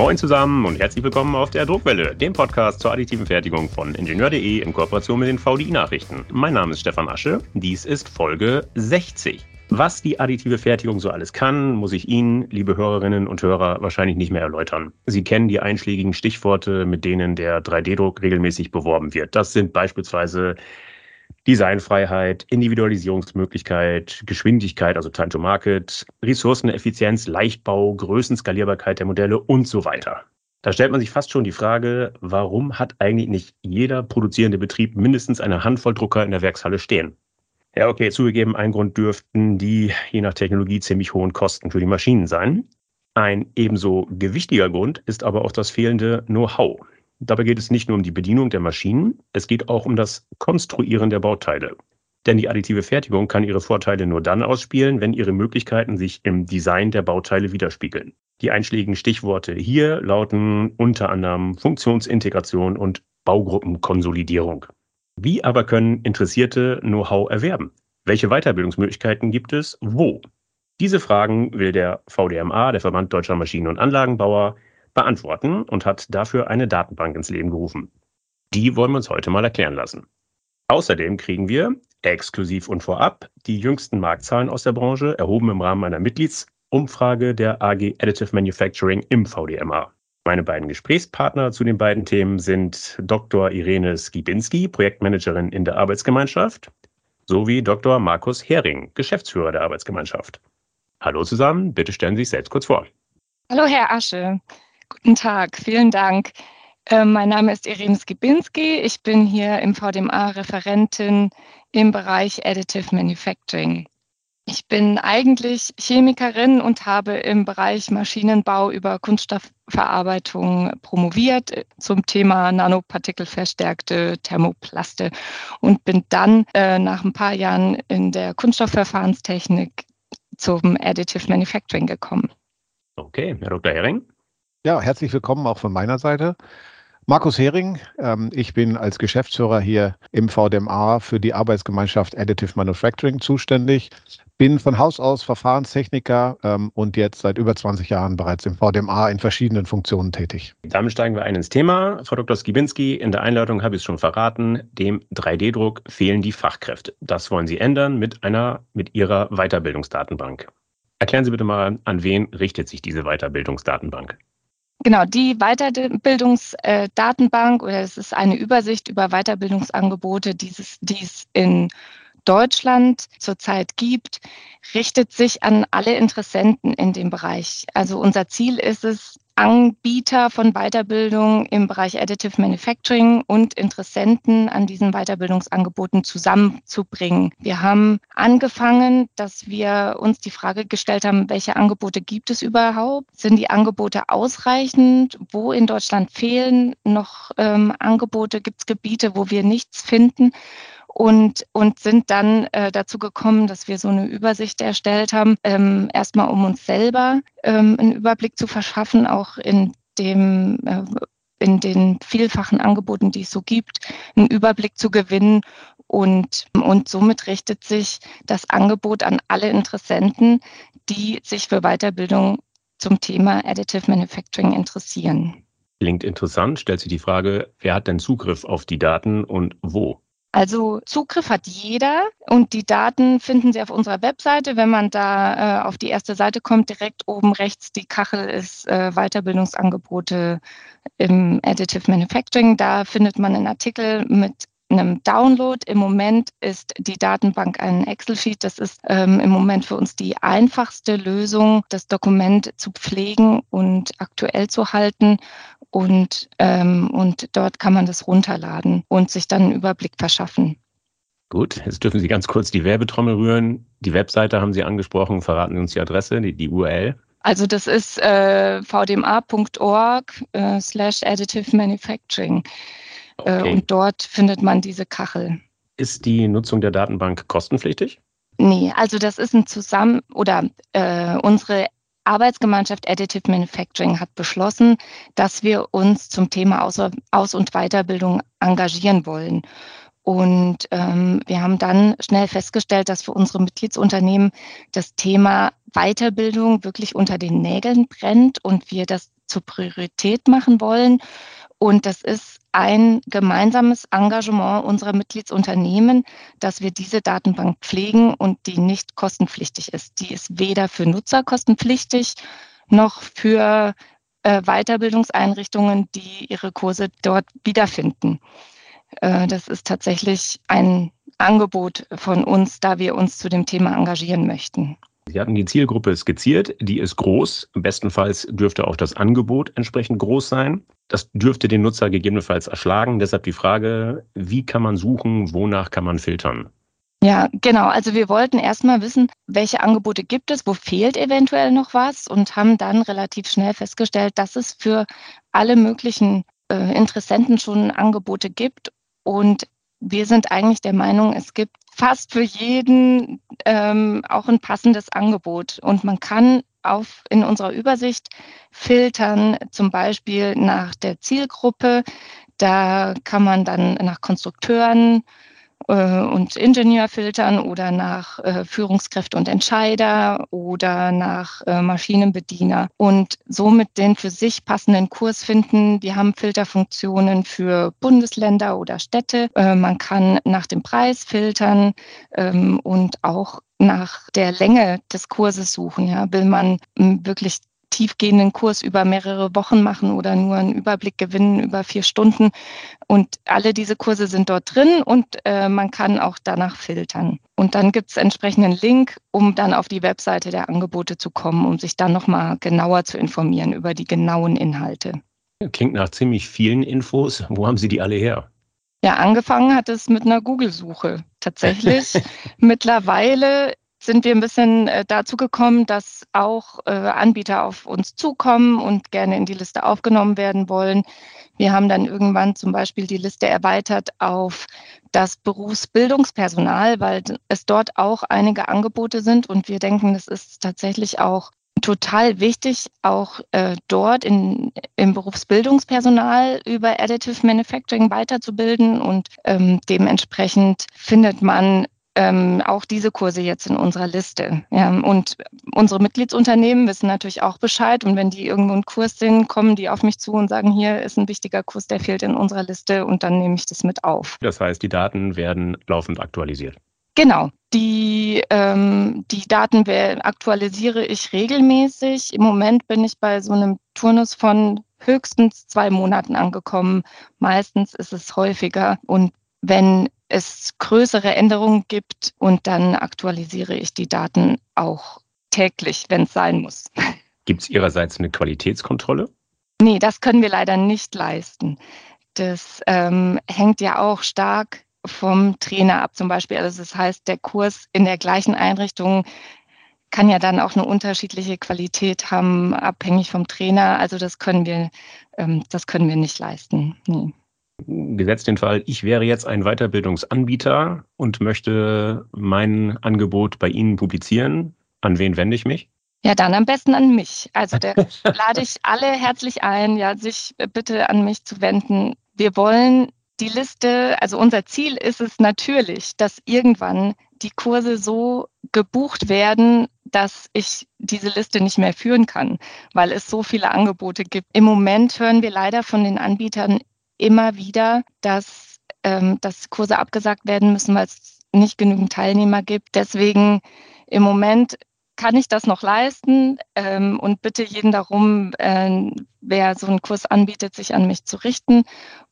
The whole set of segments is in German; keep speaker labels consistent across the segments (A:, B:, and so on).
A: Moin zusammen und herzlich willkommen auf der Druckwelle, dem Podcast zur additiven Fertigung von Ingenieur.de in Kooperation mit den VDI-Nachrichten. Mein Name ist Stefan Asche, dies ist Folge 60. Was die additive Fertigung so alles kann, muss ich Ihnen, liebe Hörerinnen und Hörer, wahrscheinlich nicht mehr erläutern. Sie kennen die einschlägigen Stichworte, mit denen der 3D-Druck regelmäßig beworben wird. Das sind beispielsweise Designfreiheit, Individualisierungsmöglichkeit, Geschwindigkeit, also Time to Market, Ressourceneffizienz, Leichtbau, Größenskalierbarkeit der Modelle und so weiter. Da stellt man sich fast schon die Frage, warum hat eigentlich nicht jeder produzierende Betrieb mindestens eine Handvoll Drucker in der Werkshalle stehen? Ja, okay, zugegeben, ein Grund dürften die je nach Technologie ziemlich hohen Kosten für die Maschinen sein. Ein ebenso gewichtiger Grund ist aber auch das fehlende Know-how. Dabei geht es nicht nur um die Bedienung der Maschinen, es geht auch um das Konstruieren der Bauteile. Denn die additive Fertigung kann ihre Vorteile nur dann ausspielen, wenn ihre Möglichkeiten sich im Design der Bauteile widerspiegeln. Die einschlägigen Stichworte hier lauten unter anderem Funktionsintegration und Baugruppenkonsolidierung. Wie aber können Interessierte Know-how erwerben? Welche Weiterbildungsmöglichkeiten gibt es? Wo? Diese Fragen will der VDMA, der Verband Deutscher Maschinen- und Anlagenbauer, beantworten und hat dafür eine Datenbank ins Leben gerufen. Die wollen wir uns heute mal erklären lassen. Außerdem kriegen wir, exklusiv und vorab, die jüngsten Marktzahlen aus der Branche, erhoben im Rahmen einer Mitgliedsumfrage der AG Additive Manufacturing im VDMA. Meine beiden Gesprächspartner zu den beiden Themen sind Dr. Irene Skibinski, Projektmanagerin in der Arbeitsgemeinschaft, sowie Dr. Markus Hering, Geschäftsführer der Arbeitsgemeinschaft. Hallo zusammen, bitte stellen Sie sich selbst kurz vor.
B: Hallo Herr Asche. Guten Tag, vielen Dank. Äh, mein Name ist Irene Skibinski. Ich bin hier im VDMA Referentin im Bereich Additive Manufacturing. Ich bin eigentlich Chemikerin und habe im Bereich Maschinenbau über Kunststoffverarbeitung promoviert äh, zum Thema nanopartikelverstärkte Thermoplaste und bin dann äh, nach ein paar Jahren in der Kunststoffverfahrenstechnik zum Additive Manufacturing gekommen.
A: Okay, Herr Dr. Hering.
C: Ja, herzlich willkommen auch von meiner Seite. Markus Hering, ähm, ich bin als Geschäftsführer hier im VDMA für die Arbeitsgemeinschaft Additive Manufacturing zuständig. Bin von Haus aus Verfahrenstechniker ähm, und jetzt seit über 20 Jahren bereits im VDMA in verschiedenen Funktionen tätig.
A: Damit steigen wir ein ins Thema. Frau Dr. Skibinski, in der Einleitung habe ich es schon verraten, dem 3D-Druck fehlen die Fachkräfte. Das wollen Sie ändern mit einer, mit Ihrer Weiterbildungsdatenbank. Erklären Sie bitte mal, an wen richtet sich diese Weiterbildungsdatenbank?
B: Genau, die Weiterbildungsdatenbank oder es ist eine Übersicht über Weiterbildungsangebote, die es in Deutschland zurzeit gibt, richtet sich an alle Interessenten in dem Bereich. Also unser Ziel ist es, Anbieter von Weiterbildung im Bereich Additive Manufacturing und Interessenten an diesen Weiterbildungsangeboten zusammenzubringen. Wir haben angefangen, dass wir uns die Frage gestellt haben, welche Angebote gibt es überhaupt? Sind die Angebote ausreichend? Wo in Deutschland fehlen noch ähm, Angebote? Gibt es Gebiete, wo wir nichts finden? Und, und sind dann äh, dazu gekommen, dass wir so eine Übersicht erstellt haben, ähm, erstmal um uns selber ähm, einen Überblick zu verschaffen, auch in dem äh, in den vielfachen Angeboten, die es so gibt, einen Überblick zu gewinnen. Und, und somit richtet sich das Angebot an alle Interessenten, die sich für Weiterbildung zum Thema Additive Manufacturing interessieren.
A: Klingt interessant, stellt sich die Frage, wer hat denn Zugriff auf die Daten und wo?
B: Also Zugriff hat jeder und die Daten finden Sie auf unserer Webseite. Wenn man da äh, auf die erste Seite kommt, direkt oben rechts die Kachel ist äh, Weiterbildungsangebote im Additive Manufacturing. Da findet man einen Artikel mit einem Download. Im Moment ist die Datenbank ein Excel-Sheet. Das ist ähm, im Moment für uns die einfachste Lösung, das Dokument zu pflegen und aktuell zu halten und, ähm, und dort kann man das runterladen und sich dann einen Überblick verschaffen.
A: Gut, jetzt dürfen Sie ganz kurz die Werbetrommel rühren. Die Webseite haben Sie angesprochen, verraten Sie uns die Adresse, die, die URL.
B: Also das ist äh, vdma.org äh, slash additive manufacturing. Äh, okay. und dort findet man diese Kachel.
A: Ist die Nutzung der Datenbank kostenpflichtig?
B: Nee, also das ist ein Zusammen- oder äh, unsere Arbeitsgemeinschaft Additive Manufacturing hat beschlossen, dass wir uns zum Thema Aus-, und Weiterbildung engagieren wollen. Und ähm, wir haben dann schnell festgestellt, dass für unsere Mitgliedsunternehmen das Thema Weiterbildung wirklich unter den Nägeln brennt und wir das zur Priorität machen wollen. Und das ist ein gemeinsames Engagement unserer Mitgliedsunternehmen, dass wir diese Datenbank pflegen und die nicht kostenpflichtig ist. Die ist weder für Nutzer kostenpflichtig noch für äh, Weiterbildungseinrichtungen, die ihre Kurse dort wiederfinden. Äh, das ist tatsächlich ein Angebot von uns, da wir uns zu dem Thema engagieren möchten.
A: Sie hatten die Zielgruppe skizziert, die ist groß. Bestenfalls dürfte auch das Angebot entsprechend groß sein. Das dürfte den Nutzer gegebenenfalls erschlagen. Deshalb die Frage, wie kann man suchen, wonach kann man filtern?
B: Ja, genau. Also wir wollten erstmal wissen, welche Angebote gibt es, wo fehlt eventuell noch was und haben dann relativ schnell festgestellt, dass es für alle möglichen äh, Interessenten schon Angebote gibt. Und wir sind eigentlich der Meinung, es gibt fast für jeden ähm, auch ein passendes Angebot. Und man kann auf, in unserer Übersicht filtern, zum Beispiel nach der Zielgruppe. Da kann man dann nach Konstrukteuren äh, und Ingenieur filtern oder nach äh, Führungskräfte und Entscheider oder nach äh, Maschinenbediener und somit den für sich passenden Kurs finden. Wir haben Filterfunktionen für Bundesländer oder Städte. Äh, man kann nach dem Preis filtern ähm, und auch nach der Länge des Kurses suchen. Ja. Will man wirklich tiefgehenden Kurs über mehrere Wochen machen oder nur einen Überblick gewinnen über vier Stunden. Und alle diese Kurse sind dort drin und äh, man kann auch danach filtern. Und dann gibt es entsprechenden Link, um dann auf die Webseite der Angebote zu kommen, um sich dann nochmal genauer zu informieren über die genauen Inhalte.
A: Klingt nach ziemlich vielen Infos. Wo haben Sie die alle her?
B: Ja, angefangen hat es mit einer Google-Suche. Tatsächlich. Mittlerweile sind wir ein bisschen äh, dazu gekommen, dass auch äh, Anbieter auf uns zukommen und gerne in die Liste aufgenommen werden wollen. Wir haben dann irgendwann zum Beispiel die Liste erweitert auf das Berufsbildungspersonal, weil es dort auch einige Angebote sind und wir denken, das ist tatsächlich auch total wichtig, auch äh, dort in, im Berufsbildungspersonal über Additive Manufacturing weiterzubilden und ähm, dementsprechend findet man ähm, auch diese Kurse jetzt in unserer Liste. Ja, und unsere Mitgliedsunternehmen wissen natürlich auch Bescheid. Und wenn die irgendwo einen Kurs sehen, kommen die auf mich zu und sagen, hier ist ein wichtiger Kurs, der fehlt in unserer Liste und dann nehme ich das mit auf.
A: Das heißt, die Daten werden laufend aktualisiert.
B: Genau. Die, ähm, die Daten aktualisiere ich regelmäßig. Im Moment bin ich bei so einem Turnus von höchstens zwei Monaten angekommen. Meistens ist es häufiger. Und wenn es größere Änderungen gibt und dann aktualisiere ich die Daten auch täglich, wenn es sein muss.
A: Gibt es Ihrerseits eine Qualitätskontrolle?
B: Nee, das können wir leider nicht leisten. Das ähm, hängt ja auch stark vom Trainer ab zum Beispiel. Also das heißt, der Kurs in der gleichen Einrichtung kann ja dann auch eine unterschiedliche Qualität haben, abhängig vom Trainer. Also das können wir, ähm, das können wir nicht leisten. Nee
A: gesetzt den Fall, ich wäre jetzt ein Weiterbildungsanbieter und möchte mein Angebot bei Ihnen publizieren. An wen wende ich mich?
B: Ja, dann am besten an mich. Also da lade ich alle herzlich ein, ja, sich bitte an mich zu wenden. Wir wollen die Liste, also unser Ziel ist es natürlich, dass irgendwann die Kurse so gebucht werden, dass ich diese Liste nicht mehr führen kann, weil es so viele Angebote gibt. Im Moment hören wir leider von den Anbietern immer wieder, dass, ähm, dass Kurse abgesagt werden müssen, weil es nicht genügend Teilnehmer gibt. Deswegen im Moment kann ich das noch leisten ähm, und bitte jeden darum, äh, wer so einen Kurs anbietet, sich an mich zu richten.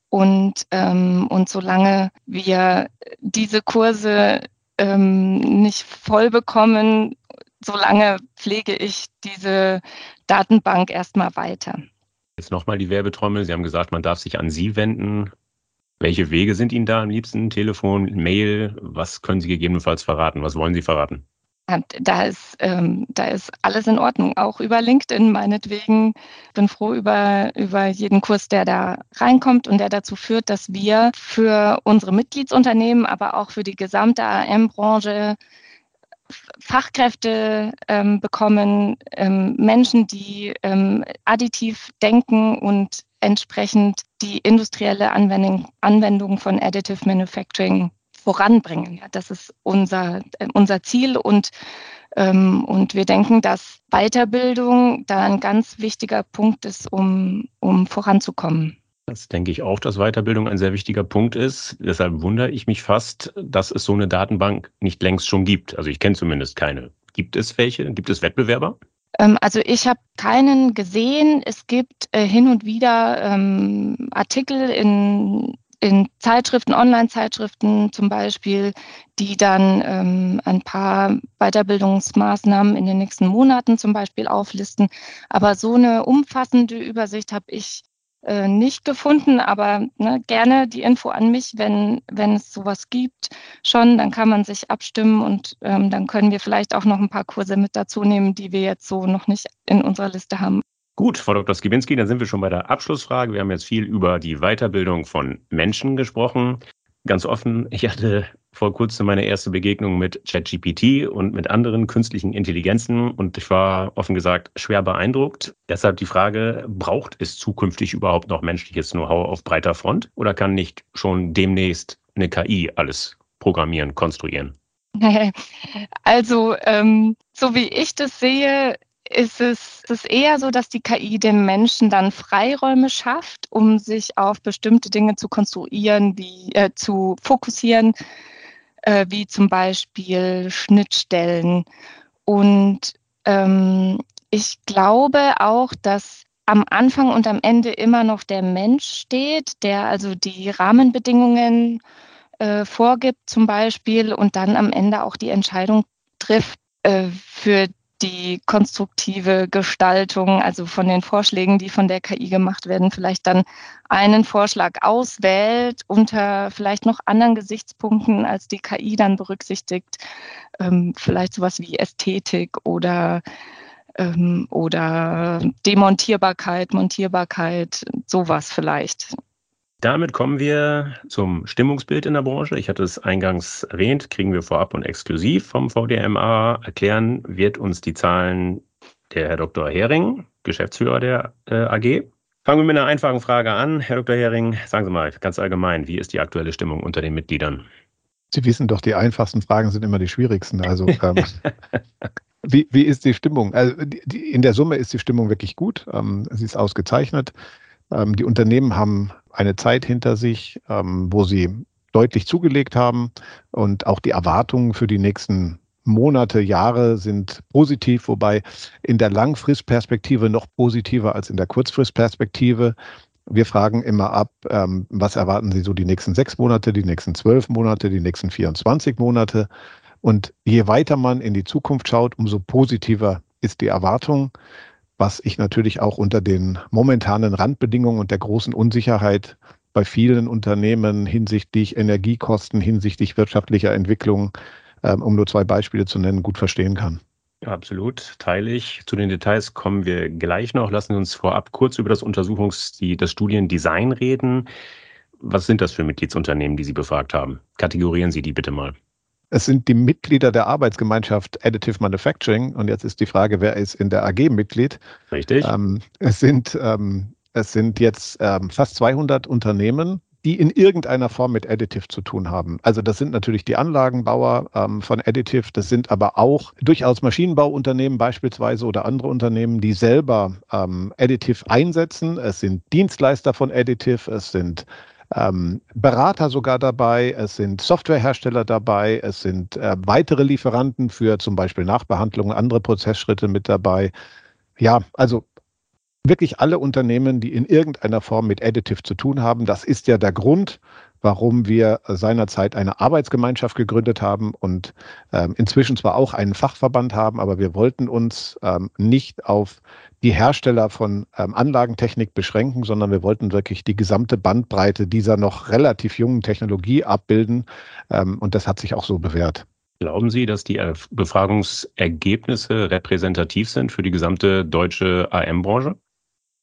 B: Und, ähm, und solange wir diese Kurse ähm, nicht voll bekommen, solange pflege ich diese Datenbank erstmal weiter.
A: Jetzt nochmal die Werbetrommel. Sie haben gesagt, man darf sich an Sie wenden. Welche Wege sind Ihnen da am liebsten? Telefon, Mail? Was können Sie gegebenenfalls verraten? Was wollen Sie verraten?
B: Da ist, ähm, da ist alles in Ordnung, auch über LinkedIn meinetwegen. Bin froh über, über jeden Kurs, der da reinkommt und der dazu führt, dass wir für unsere Mitgliedsunternehmen, aber auch für die gesamte AM-Branche Fachkräfte ähm, bekommen, ähm, Menschen, die ähm, additiv denken und entsprechend die industrielle Anwendung, Anwendung von Additive Manufacturing voranbringen. Ja, das ist unser, äh, unser Ziel und Ähm, und wir denken, dass Weiterbildung da ein ganz wichtiger Punkt ist, um, um voranzukommen.
A: Das denke ich auch, dass Weiterbildung ein sehr wichtiger Punkt ist. Deshalb wundere ich mich fast, dass es so eine Datenbank nicht längst schon gibt. Also ich kenne zumindest keine. Gibt es welche? Gibt es Wettbewerber?
B: Ähm, also ich habe keinen gesehen. Es gibt äh, hin und wieder ähm, Artikel in, in Zeitschriften, Online-Zeitschriften zum Beispiel, die dann ähm, ein paar Weiterbildungsmaßnahmen in den nächsten Monaten zum Beispiel auflisten. Aber so eine umfassende Übersicht habe ich äh, nicht gefunden, aber ne, gerne die Info an mich, wenn, wenn es sowas gibt schon, dann kann man sich abstimmen und ähm, dann können wir vielleicht auch noch ein paar Kurse mit dazu nehmen, die wir jetzt so noch nicht in unserer Liste haben.
A: Gut, Frau Dr. Skibinski, dann sind wir schon bei der Abschlussfrage. Wir haben jetzt viel über die Weiterbildung von Menschen gesprochen. Ganz offen, ich hatte vor kurzem meine erste Begegnung mit ChatGPT und mit anderen künstlichen Intelligenzen und ich war offen gesagt schwer beeindruckt. Deshalb die Frage, braucht es zukünftig überhaupt noch menschliches Know-how auf breiter Front oder kann nicht schon demnächst eine KI alles programmieren, konstruieren?
B: Also, ähm, so wie ich das sehe, ist es, ist eher so, dass die KI dem Menschen dann Freiräume schafft, um sich auf bestimmte Dinge zu konstruieren, wie äh, zu fokussieren, äh, wie zum Beispiel Schnittstellen. Und ähm, ich glaube auch, dass am Anfang und am Ende immer noch der Mensch steht, der also die Rahmenbedingungen äh, vorgibt zum Beispiel und dann am Ende auch die Entscheidung trifft äh, für die konstruktive Gestaltung, also von den Vorschlägen, die von der KI gemacht werden, vielleicht dann einen Vorschlag auswählt unter vielleicht noch anderen Gesichtspunkten, als die KI dann berücksichtigt, ähm, vielleicht sowas wie Ästhetik oder ähm, oder Demontierbarkeit, Montierbarkeit, sowas vielleicht.
A: Damit kommen wir zum Stimmungsbild in der Branche. Ich hatte es eingangs erwähnt, kriegen wir vorab und exklusiv vom VDMA. Erklären wird uns die Zahlen der Herr Dr. Hering, Geschäftsführer der äh, AG. Fangen wir mit einer einfachen Frage an. Herr Dr. Hering, sagen Sie mal ganz allgemein, wie ist die aktuelle Stimmung unter den Mitgliedern?
C: Sie wissen doch, die einfachsten Fragen sind immer die schwierigsten. Also ähm, wie, wie ist die Stimmung? Also die, in der Summe ist die Stimmung wirklich gut. Ähm, sie ist ausgezeichnet. Ähm, die Unternehmen haben eine Zeit hinter sich, ähm, wo sie deutlich zugelegt haben und auch die Erwartungen für die nächsten Monate, Jahre sind positiv, wobei in der Langfristperspektive noch positiver als in der Kurzfristperspektive. Wir fragen immer ab, ähm, was erwarten Sie so die nächsten sechs Monate, die nächsten zwölf Monate, die nächsten 24 Monate. Und je weiter man in die Zukunft schaut, umso positiver ist die Erwartung was ich natürlich auch unter den momentanen Randbedingungen und der großen Unsicherheit bei vielen Unternehmen hinsichtlich Energiekosten, hinsichtlich wirtschaftlicher Entwicklung, ähm, um nur zwei Beispiele zu nennen, gut verstehen kann.
A: absolut, teile ich. Zu den Details kommen wir gleich noch. Lassen Sie uns vorab kurz über das Untersuchungs-, die, das Studiendesign reden. Was sind das für Mitgliedsunternehmen, die Sie befragt haben? Kategorieren Sie die bitte mal.
C: Es sind die Mitglieder der Arbeitsgemeinschaft Additive Manufacturing. Und jetzt ist die Frage, wer ist in der AG Mitglied?
A: Richtig.
C: Ähm, es, sind, ähm, es sind jetzt ähm, fast 200 Unternehmen, die in irgendeiner Form mit Additive zu tun haben. Also das sind natürlich die Anlagenbauer ähm, von Additive, das sind aber auch durchaus Maschinenbauunternehmen beispielsweise oder andere Unternehmen, die selber ähm, Additive einsetzen. Es sind Dienstleister von Additive, es sind ähm, Berater sogar dabei, es sind Softwarehersteller dabei, es sind äh, weitere Lieferanten für zum Beispiel Nachbehandlungen, andere Prozessschritte mit dabei. Ja, also wirklich alle Unternehmen, die in irgendeiner Form mit Additive zu tun haben. Das ist ja der Grund, warum wir seinerzeit eine Arbeitsgemeinschaft gegründet haben und ähm, inzwischen zwar auch einen Fachverband haben, aber wir wollten uns ähm, nicht auf die Hersteller von ähm, Anlagentechnik beschränken, sondern wir wollten wirklich die gesamte Bandbreite dieser noch relativ jungen Technologie abbilden. Ähm, und das hat sich auch so bewährt.
A: Glauben Sie, dass die Befragungsergebnisse repräsentativ sind für die gesamte deutsche AM-Branche?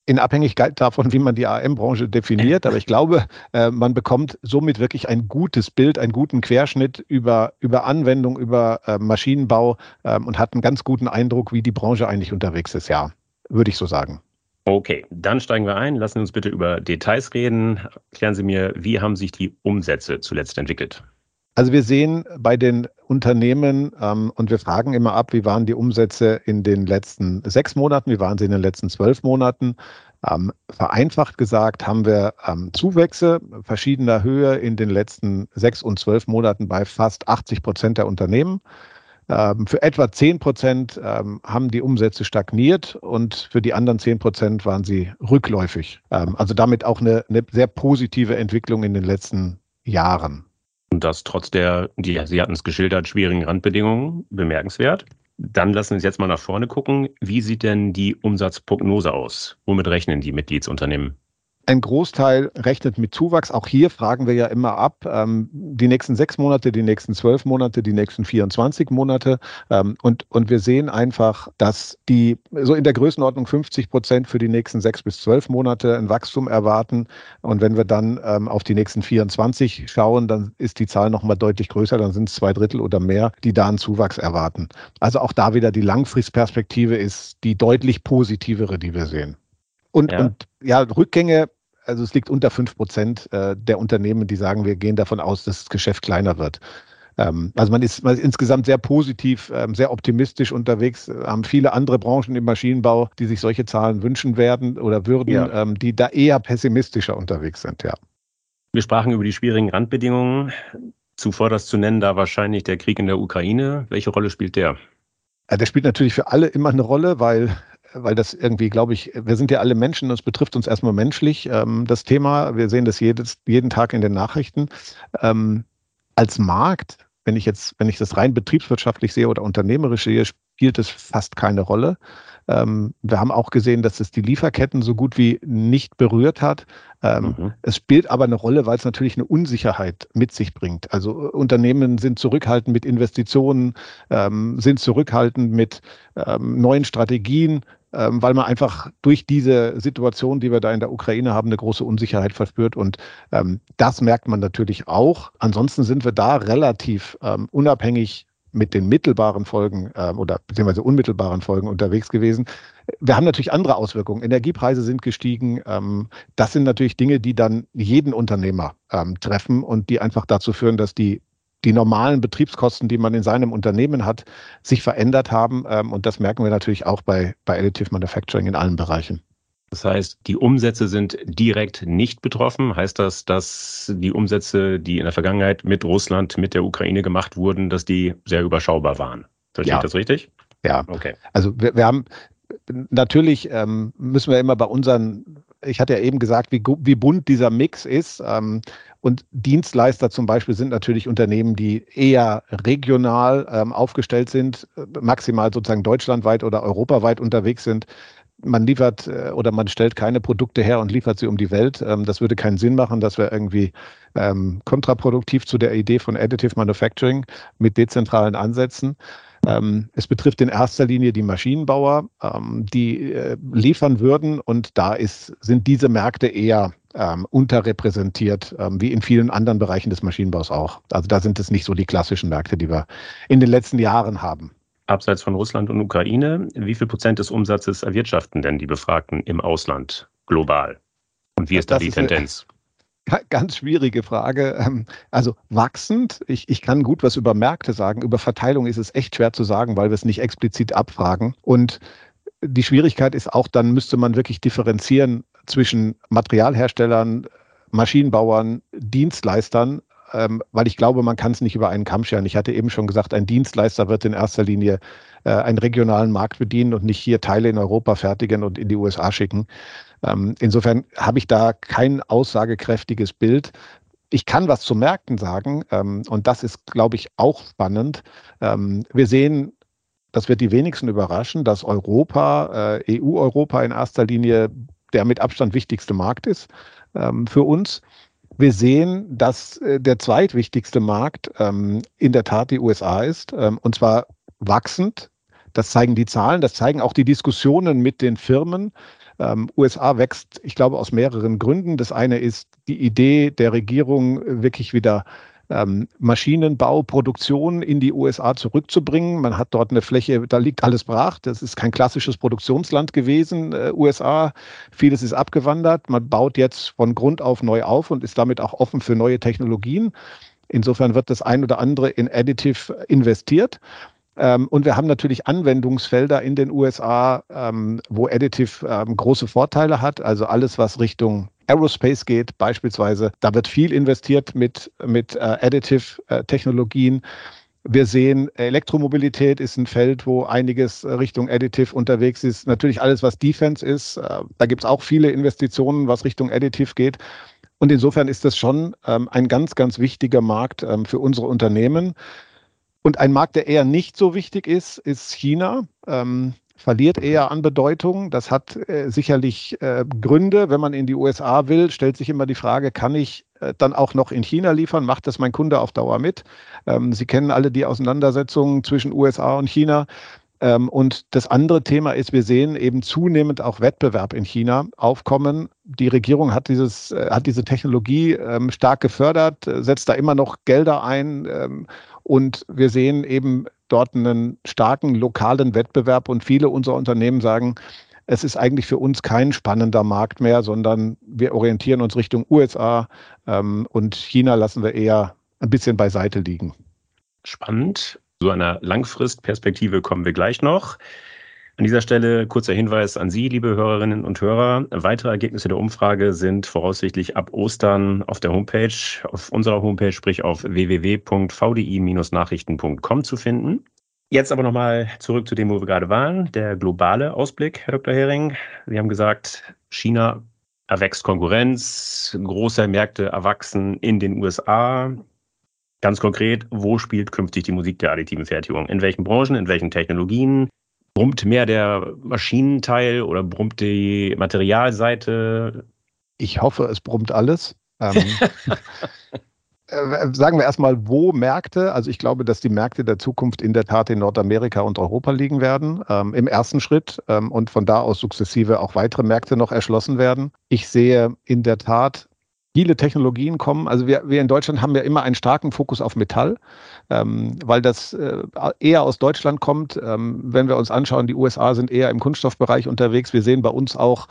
C: In Abhängigkeit davon, wie man die AM-Branche definiert. Aber ich glaube, äh, man bekommt somit wirklich ein gutes Bild, einen guten Querschnitt über, über Anwendung, über äh, Maschinenbau ähm, und hat einen ganz guten Eindruck, wie die Branche eigentlich unterwegs ist. Ja würde ich so sagen.
A: Okay, dann steigen wir ein. Lassen Sie uns bitte über Details reden. Klären Sie mir, wie haben sich die Umsätze zuletzt entwickelt?
C: Also wir sehen bei den Unternehmen ähm, und wir fragen immer ab, wie waren die Umsätze in den letzten sechs Monaten, wie waren sie in den letzten zwölf Monaten. Ähm, vereinfacht gesagt haben wir ähm, Zuwächse verschiedener Höhe in den letzten sechs und zwölf Monaten bei fast 80 Prozent der Unternehmen. Ähm, für etwa 10 Prozent ähm, haben die Umsätze stagniert und für die anderen 10 Prozent waren sie rückläufig. Ähm, also damit auch eine, eine sehr positive Entwicklung in den letzten Jahren.
A: Und das trotz der, die, Sie hatten es geschildert, schwierigen Randbedingungen, bemerkenswert. Dann lassen wir uns jetzt mal nach vorne gucken. Wie sieht denn die Umsatzprognose aus? Womit rechnen die Mitgliedsunternehmen?
C: Ein Großteil rechnet mit Zuwachs. Auch hier fragen wir ja immer ab, ähm, die nächsten sechs Monate, die nächsten zwölf Monate, die nächsten 24 Monate. Ähm, und, und wir sehen einfach, dass die so in der Größenordnung 50 Prozent für die nächsten sechs bis zwölf Monate ein Wachstum erwarten. Und wenn wir dann ähm, auf die nächsten 24 schauen, dann ist die Zahl nochmal deutlich größer. Dann sind es zwei Drittel oder mehr, die da einen Zuwachs erwarten. Also auch da wieder die Langfristperspektive ist die deutlich positivere, die wir sehen. Und ja. und ja, Rückgänge also es liegt unter fünf Prozent äh, der Unternehmen, die sagen, wir gehen davon aus, dass das Geschäft kleiner wird. Ähm, also man ist, man ist insgesamt sehr positiv, ähm, sehr optimistisch unterwegs. Haben viele andere Branchen im Maschinenbau, die sich solche Zahlen wünschen werden oder würden, ja. Ähm, die da eher pessimistischer unterwegs sind, ja.
A: Wir sprachen über die schwierigen Randbedingungen. Zuvor das zu nennen, da wahrscheinlich der Krieg in der Ukraine. Welche Rolle spielt der?
C: Der spielt natürlich für alle immer eine Rolle, weil weil das irgendwie, glaube ich, wir sind ja alle Menschen, es betrifft uns erstmal menschlich, ähm, das Thema. Wir sehen das jedes, jeden Tag in den Nachrichten. Ähm, als Markt, wenn ich jetzt, wenn ich das rein betriebswirtschaftlich sehe oder unternehmerisch sehe, spielt es fast keine Rolle. Ähm, wir haben auch gesehen, dass es die Lieferketten so gut wie nicht berührt hat. Ähm, mhm. Es spielt aber eine Rolle, weil es natürlich eine Unsicherheit mit sich bringt. Also äh, Unternehmen sind zurückhaltend mit Investitionen, ähm, sind zurückhaltend mit ähm, neuen Strategien, ähm, weil man einfach durch diese Situation, die wir da in der Ukraine haben, eine große Unsicherheit verspürt. Und ähm, das merkt man natürlich auch. Ansonsten sind wir da relativ ähm, unabhängig mit den mittelbaren Folgen ähm, oder beziehungsweise unmittelbaren Folgen unterwegs gewesen. Wir haben natürlich andere Auswirkungen. Energiepreise sind gestiegen. Ähm, das sind natürlich Dinge, die dann jeden Unternehmer ähm, treffen und die einfach dazu führen, dass die die normalen Betriebskosten, die man in seinem Unternehmen hat, sich verändert haben. Ähm, und das merken wir natürlich auch bei, bei Additive Manufacturing in allen Bereichen.
A: Das heißt, die Umsätze sind direkt nicht betroffen. Heißt das, dass die Umsätze, die in der Vergangenheit mit Russland, mit der Ukraine gemacht wurden, dass die sehr überschaubar waren? Verstehe ja. ich das richtig?
C: Ja. Okay. Also wir, wir haben natürlich ähm, müssen wir immer bei unseren, ich hatte ja eben gesagt, wie, wie bunt dieser Mix ist. Ähm, und Dienstleister zum Beispiel sind natürlich Unternehmen, die eher regional ähm, aufgestellt sind, maximal sozusagen deutschlandweit oder europaweit unterwegs sind man liefert äh, oder man stellt keine Produkte her und liefert sie um die Welt. Ähm, das würde keinen Sinn machen. Das wäre irgendwie ähm, kontraproduktiv zu der Idee von Additive Manufacturing mit dezentralen Ansätzen. Ähm, es betrifft in erster Linie die Maschinenbauer, die äh, liefern würden und da ist, sind diese Märkte eher unterrepräsentiert, wie in vielen anderen Bereichen des Maschinenbaus auch. Also da sind es nicht so die klassischen Märkte, die wir in den letzten Jahren haben
A: abseits von Russland und Ukraine, wie viel Prozent des Umsatzes erwirtschaften denn die Befragten im Ausland global? Und wie ist das da die ist Tendenz?
C: Ganz schwierige Frage. Ähm, also wachsend, ich, ich kann gut was über Märkte sagen. Über Verteilung ist es echt schwer zu sagen, weil wir es nicht explizit abfragen. Und die Schwierigkeit ist auch, dann müsste man wirklich differenzieren zwischen Materialherstellern, Maschinenbauern, Dienstleistern ähm, weil ich glaube, man kann es nicht über einen Kamm scheren. Ich hatte eben schon gesagt, ein Dienstleister wird in erster Linie äh, einen regionalen Markt bedienen und nicht hier Teile in Europa fertigen und in die USA schicken. Ähm, insofern habe ich da kein aussagekräftiges Bild. Ich kann was zu Märkten sagen ähm, und das ist, glaube ich, auch spannend. Ähm, wir sehen das wird die wenigsten überraschen, dass Europa, äh, EU-Europa in erster Linie der mit Abstand wichtigste Markt ist ähm, für uns. Wir sehen, dass äh, der zweitwichtigste Markt ähm, in der Tat die USA ist, ähm, und zwar wachsend. Das zeigen die Zahlen, das zeigen auch die Diskussionen mit den Firmen. Ähm, USA wächst, ich glaube, aus mehreren Gründen. Das eine ist die Idee der Regierung, wirklich wieder ähm, Maschinenbau, Produktion in die USA zurückzubringen. Man hat dort eine Fläche, da liegt alles brach. Das ist kein klassisches Produktionsland gewesen, äh, USA. Vieles ist abgewandert. Man baut jetzt von Grund auf neu auf und ist damit auch offen für neue Technologien. Insofern wird das ein oder andere in Additive investiert. Ähm, und wir haben natürlich Anwendungsfelder in den USA, ähm, wo Additive ähm, große Vorteile hat. Also alles, was Richtung Aerospace geht, beispielsweise. Da wird viel investiert mit, mit äh, Additive-Technologien. Äh, wir sehen, Elektromobilität ist ein Feld, wo einiges äh, Richtung Additive unterwegs ist. Natürlich alles, was Defense ist. Äh, da gibt es auch viele Investitionen, was Richtung Additive geht. Und insofern ist das schon ähm, ein ganz, ganz wichtiger Markt ähm, für unsere Unternehmen. Und ein Markt, der eher nicht so wichtig ist, ist China. Ähm, verliert eher an Bedeutung. Das hat äh, sicherlich äh, Gründe. Wenn man in die USA will, stellt sich immer die Frage, kann ich äh, dann auch noch in China liefern? Macht das mein Kunde auf Dauer mit? Ähm, Sie kennen alle die Auseinandersetzungen zwischen USA und China. Ähm, und das andere Thema ist, wir sehen eben zunehmend auch Wettbewerb in China aufkommen. Die Regierung hat, dieses, äh, hat diese Technologie ähm, stark gefördert, äh, setzt da immer noch Gelder ein. Ähm, und wir sehen eben dort einen starken lokalen Wettbewerb. Und viele unserer Unternehmen sagen, es ist eigentlich für uns kein spannender Markt mehr, sondern wir orientieren uns Richtung USA und China lassen wir eher ein bisschen beiseite liegen.
A: Spannend. Zu einer Langfristperspektive kommen wir gleich noch. An dieser Stelle kurzer Hinweis an Sie, liebe Hörerinnen und Hörer. Weitere Ergebnisse der Umfrage sind voraussichtlich ab Ostern auf der Homepage, auf unserer Homepage, sprich auf www.vdi-nachrichten.com zu finden. Jetzt aber nochmal zurück zu dem, wo wir gerade waren. Der globale Ausblick, Herr Dr. Hering. Sie haben gesagt, China erwächst Konkurrenz, große Märkte erwachsen in den USA. Ganz konkret, wo spielt künftig die Musik der additiven Fertigung? In welchen Branchen, in welchen Technologien? Brummt mehr der Maschinenteil oder brummt die Materialseite?
C: Ich hoffe, es brummt alles. Ähm, äh, sagen wir erstmal, wo Märkte. Also ich glaube, dass die Märkte der Zukunft in der Tat in Nordamerika und Europa liegen werden, ähm, im ersten Schritt ähm, und von da aus sukzessive auch weitere Märkte noch erschlossen werden. Ich sehe in der Tat viele Technologien kommen. Also wir, wir in Deutschland haben ja immer einen starken Fokus auf Metall, ähm, weil das äh, eher aus Deutschland kommt. Ähm, wenn wir uns anschauen, die USA sind eher im Kunststoffbereich unterwegs. Wir sehen bei uns auch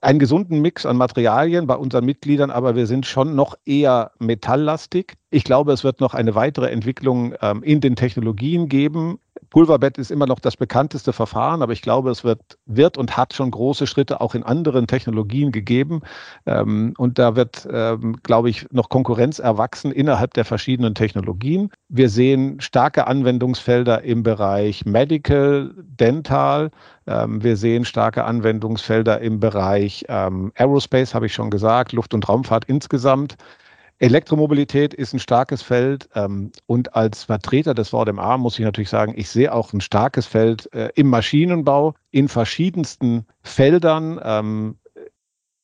C: einen gesunden Mix an Materialien bei unseren Mitgliedern, aber wir sind schon noch eher metalllastig. Ich glaube, es wird noch eine weitere Entwicklung ähm, in den Technologien geben. Pulverbett ist immer noch das bekannteste Verfahren, aber ich glaube, es wird, wird und hat schon große Schritte auch in anderen Technologien gegeben. Ähm, und da wird, ähm, glaube ich, noch Konkurrenz erwachsen innerhalb der verschiedenen Technologien. Wir sehen starke Anwendungsfelder im Bereich Medical, Dental. Ähm, wir sehen starke Anwendungsfelder im Bereich ähm, Aerospace, habe ich schon gesagt, Luft- und Raumfahrt insgesamt. Elektromobilität ist ein starkes Feld ähm, und als Vertreter des VDMA muss ich natürlich sagen, ich sehe auch ein starkes Feld äh, im Maschinenbau in verschiedensten Feldern. Ähm,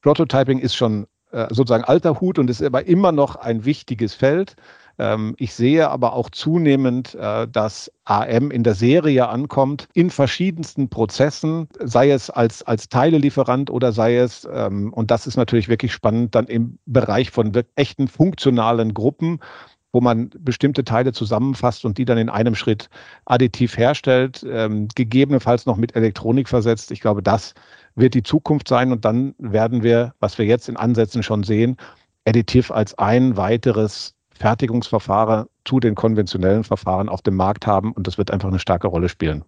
C: Prototyping ist schon äh, sozusagen alter Hut und ist aber immer noch ein wichtiges Feld. Ähm, ich sehe aber auch zunehmend, äh, dass AM in der Serie ankommt, in verschiedensten Prozessen, sei es als, als Teilelieferant oder sei es, ähm, und das ist natürlich wirklich spannend, dann im Bereich von echten funktionalen Gruppen, wo man bestimmte Teile zusammenfasst und die dann in einem Schritt additiv herstellt, ähm, gegebenenfalls noch mit Elektronik versetzt. Ich glaube, das wird die Zukunft sein und dann werden wir, was wir jetzt in Ansätzen schon sehen, additiv als ein weiteres Fertigungsverfahren zu den konventionellen Verfahren auf dem Markt haben und das wird einfach eine starke Rolle spielen.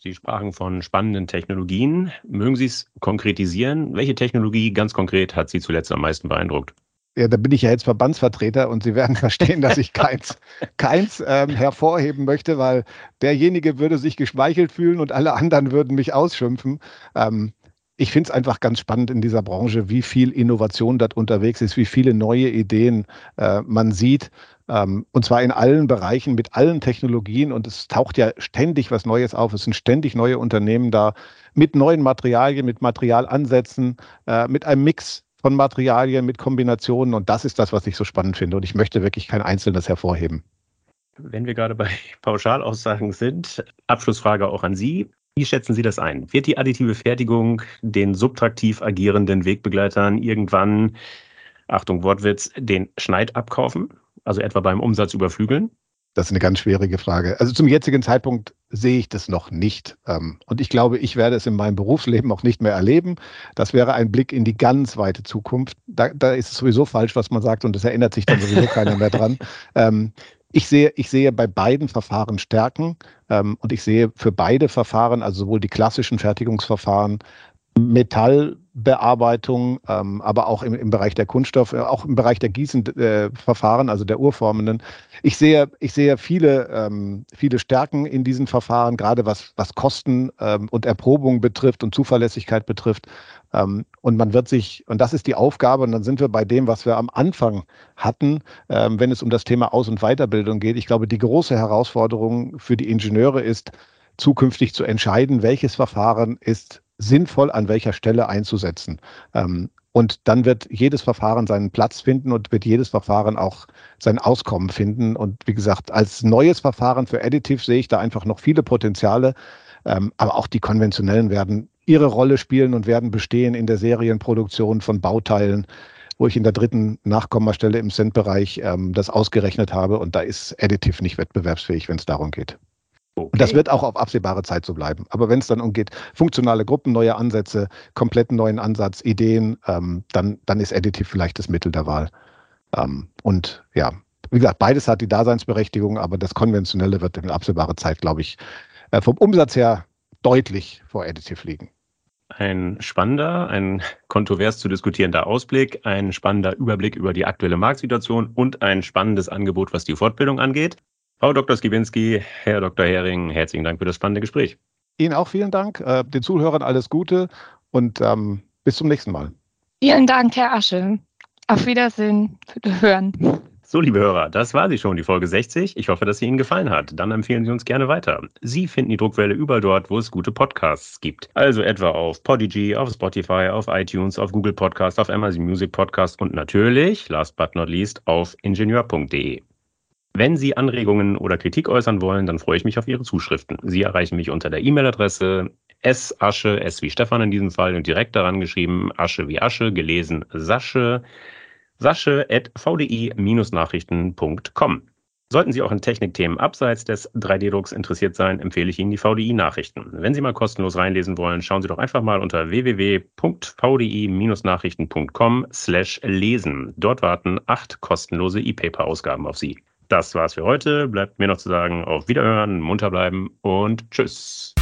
A: Sie sprachen von spannenden Technologien. Mögen Sie es konkretisieren? Welche Technologie ganz konkret hat Sie zuletzt am meisten beeindruckt?
C: Ja, da bin ich ja jetzt Verbandsvertreter und Sie werden verstehen, dass ich keins, keins ähm, hervorheben möchte, weil derjenige würde sich geschmeichelt fühlen und alle anderen würden mich ausschimpfen. Ähm, ich finde es einfach ganz spannend in dieser Branche, wie viel Innovation dort unterwegs ist, wie viele neue Ideen äh, man sieht. Ähm, und zwar in allen Bereichen, mit allen Technologien. Und es taucht ja ständig was Neues auf. Es sind ständig neue Unternehmen da mit neuen Materialien, mit Materialansätzen, äh, mit einem Mix von Materialien, mit Kombinationen. Und das ist das, was ich so spannend finde. Und ich möchte wirklich kein einzelnes hervorheben.
A: Wenn wir gerade bei Pauschalaussagen sind, Abschlussfrage auch an Sie. Wie schätzen Sie das ein? Wird die additive Fertigung den subtraktiv agierenden Wegbegleitern irgendwann, Achtung Wortwitz, den Schneid abkaufen? Also etwa beim Umsatz überflügeln?
C: das ist eine ganz schwierige Frage. Also zum jetzigen Zeitpunkt sehe ich das noch nicht. Ähm, und ich glaube, ich werde es in meinem Berufsleben auch nicht mehr erleben. Das wäre ein Blick in die ganz weite Zukunft. Da, da ist es sowieso falsch, was man sagt, und es erinnert sich dann sowieso keiner mehr dran. Ich sehe, ich sehe bei beiden Verfahren Stärken ähm, und ich sehe für beide Verfahren, also sowohl die klassischen Fertigungsverfahren Metallbearbeitung, ähm, aber auch im, im, Bereich der Kunststoff, äh, auch im Bereich der Gießenverfahren, äh, also der Urformenden. Ich sehe, ich sehe viele, ähm, viele Stärken in diesen Verfahren, gerade was, was Kosten ähm, und Erprobung betrifft und Zuverlässigkeit betrifft. Ähm, und man wird sich, und das ist die Aufgabe, und dann sind wir bei dem, was wir am Anfang hatten, ähm, wenn es um das Thema Aus- und Weiterbildung geht. Ich glaube, die große Herausforderung für die Ingenieure ist, zukünftig zu entscheiden, welches Verfahren ist sinnvoll an welcher Stelle einzusetzen. Ähm, und dann wird jedes Verfahren seinen Platz finden und wird jedes Verfahren auch sein Auskommen finden. Und wie gesagt, als neues Verfahren für Additive sehe ich da einfach noch viele Potenziale. Ähm, aber auch die konventionellen werden ihre Rolle spielen und werden bestehen in der Serienproduktion von Bauteilen, wo ich in der dritten Nachkommastelle im Cent-Bereich ähm, das ausgerechnet habe. Und da ist Additive nicht wettbewerbsfähig, wenn es darum geht. Okay. Und das wird auch auf absehbare Zeit so bleiben. Aber wenn es dann umgeht, funktionale Gruppen, neue Ansätze, kompletten neuen Ansatz, Ideen, ähm, dann, dann ist Additive vielleicht das Mittel der Wahl. Ähm, und ja, wie gesagt, beides hat die Daseinsberechtigung, aber das Konventionelle wird in absehbarer Zeit, glaube ich, äh, vom Umsatz her deutlich vor Additive liegen.
A: Ein spannender, ein kontrovers zu diskutierender Ausblick, ein spannender Überblick über die aktuelle Marktsituation und ein spannendes Angebot, was die Fortbildung angeht. Frau Dr. Skibinski, Herr Dr. Hering, herzlichen Dank für das spannende Gespräch.
C: Ihnen auch vielen Dank, äh, den Zuhörern alles Gute und ähm, bis zum nächsten Mal.
B: Vielen Dank, Herr Asche. Auf Wiedersehen. Hören.
A: So, liebe Hörer, das war sie schon, die Folge 60. Ich hoffe, dass sie Ihnen gefallen hat. Dann empfehlen Sie uns gerne weiter. Sie finden die Druckwelle überall dort, wo es gute Podcasts gibt. Also etwa auf Podigy, auf Spotify, auf iTunes, auf Google Podcast, auf Amazon Music Podcast und natürlich, last but not least, auf ingenieur.de. Wenn Sie Anregungen oder Kritik äußern wollen, dann freue ich mich auf Ihre Zuschriften. Sie erreichen mich unter der E-Mail-Adresse Asche, S wie Stefan in diesem Fall und direkt daran geschrieben, Asche wie Asche, gelesen Sasche, sasche at vdi-nachrichten.com. Sollten Sie auch in Technikthemen abseits des 3D-Drucks interessiert sein, empfehle ich Ihnen die VDI-Nachrichten. Wenn Sie mal kostenlos reinlesen wollen, schauen Sie doch einfach mal unter www.vdi-nachrichten.com slash lesen. Dort warten acht kostenlose E-Paper-Ausgaben auf Sie. Das war's für heute. Bleibt mir noch zu sagen, auf Wiederhören, munter bleiben und tschüss.